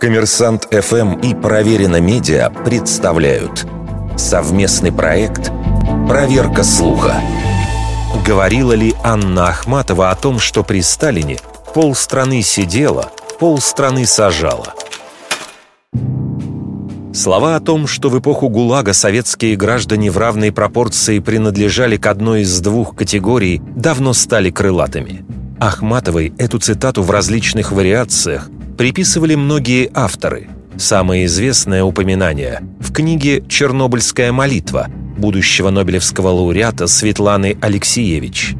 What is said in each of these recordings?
Коммерсант ФМ и Проверено Медиа представляют совместный проект «Проверка слуха». Говорила ли Анна Ахматова о том, что при Сталине полстраны сидела, полстраны сажала? Слова о том, что в эпоху ГУЛАГа советские граждане в равной пропорции принадлежали к одной из двух категорий, давно стали крылатыми. Ахматовой эту цитату в различных вариациях приписывали многие авторы. Самое известное упоминание в книге «Чернобыльская молитва» будущего нобелевского лауреата Светланы Алексеевич.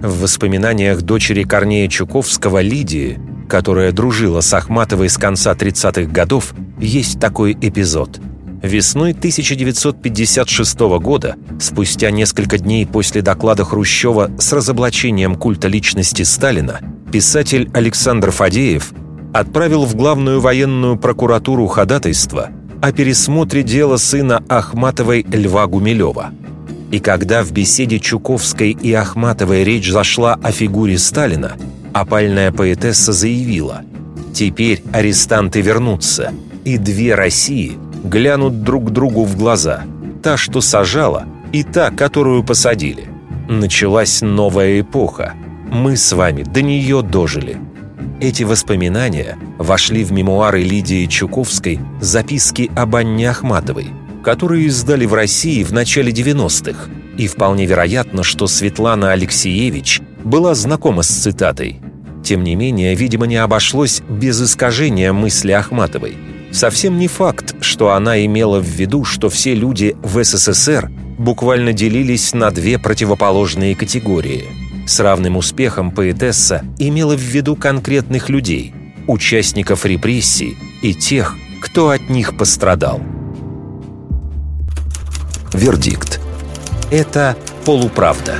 В воспоминаниях дочери Корнея Чуковского Лидии, которая дружила с Ахматовой с конца 30-х годов, есть такой эпизод. Весной 1956 года, спустя несколько дней после доклада Хрущева с разоблачением культа личности Сталина, писатель Александр Фадеев отправил в главную военную прокуратуру ходатайство о пересмотре дела сына Ахматовой Льва Гумилева. И когда в беседе Чуковской и Ахматовой речь зашла о фигуре Сталина, опальная поэтесса заявила «Теперь арестанты вернутся, и две России глянут друг другу в глаза, та, что сажала, и та, которую посадили. Началась новая эпоха. Мы с вами до нее дожили». Эти воспоминания вошли в мемуары Лидии Чуковской «Записки об Анне Ахматовой», которые издали в России в начале 90-х, и вполне вероятно, что Светлана Алексеевич была знакома с цитатой. Тем не менее, видимо, не обошлось без искажения мысли Ахматовой. Совсем не факт, что она имела в виду, что все люди в СССР буквально делились на две противоположные категории – с равным успехом поэтесса имела в виду конкретных людей, участников репрессий и тех, кто от них пострадал. Вердикт. Это полуправда.